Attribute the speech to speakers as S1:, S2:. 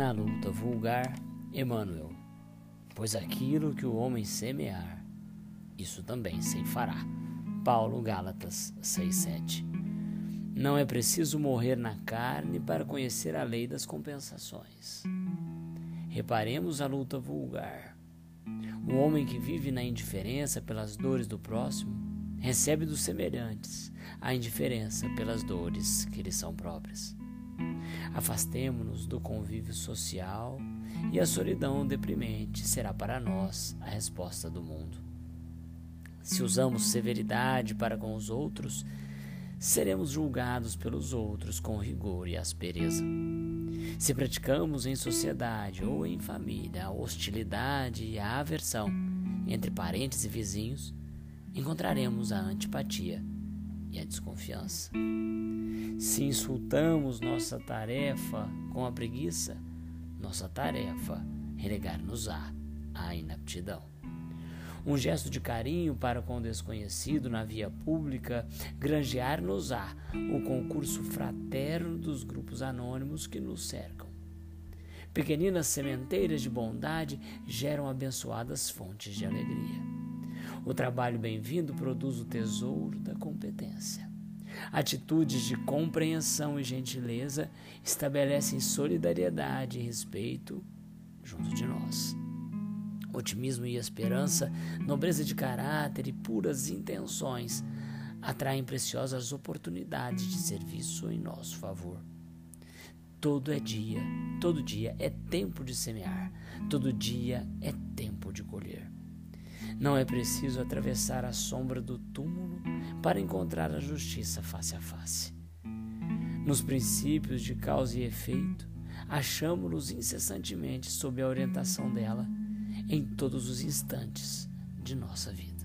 S1: Na luta vulgar, Emmanuel, pois aquilo que o homem semear, isso também se fará. Paulo Gálatas 6:7. Não é preciso morrer na carne para conhecer a lei das compensações. Reparemos a luta vulgar. O homem que vive na indiferença pelas dores do próximo recebe dos semelhantes a indiferença pelas dores que lhe são próprias. Afastemo-nos do convívio social e a solidão deprimente será para nós a resposta do mundo. Se usamos severidade para com os outros, seremos julgados pelos outros com rigor e aspereza. Se praticamos em sociedade ou em família a hostilidade e a aversão entre parentes e vizinhos, encontraremos a antipatia e a desconfiança. Se insultamos nossa tarefa com a preguiça, nossa tarefa relegar-nos-á à inaptidão. Um gesto de carinho para com o desconhecido na via pública granjear-nos-á o concurso fraterno dos grupos anônimos que nos cercam. Pequeninas sementeiras de bondade geram abençoadas fontes de alegria. O trabalho bem-vindo produz o tesouro da competência. Atitudes de compreensão e gentileza estabelecem solidariedade e respeito junto de nós. Otimismo e esperança, nobreza de caráter e puras intenções atraem preciosas oportunidades de serviço em nosso favor. Todo é dia, todo dia é tempo de semear, todo dia é tempo de colher. Não é preciso atravessar a sombra do túmulo para encontrar a justiça face a face. Nos princípios de causa e efeito, achamos-nos incessantemente sob a orientação dela em todos os instantes de nossa vida.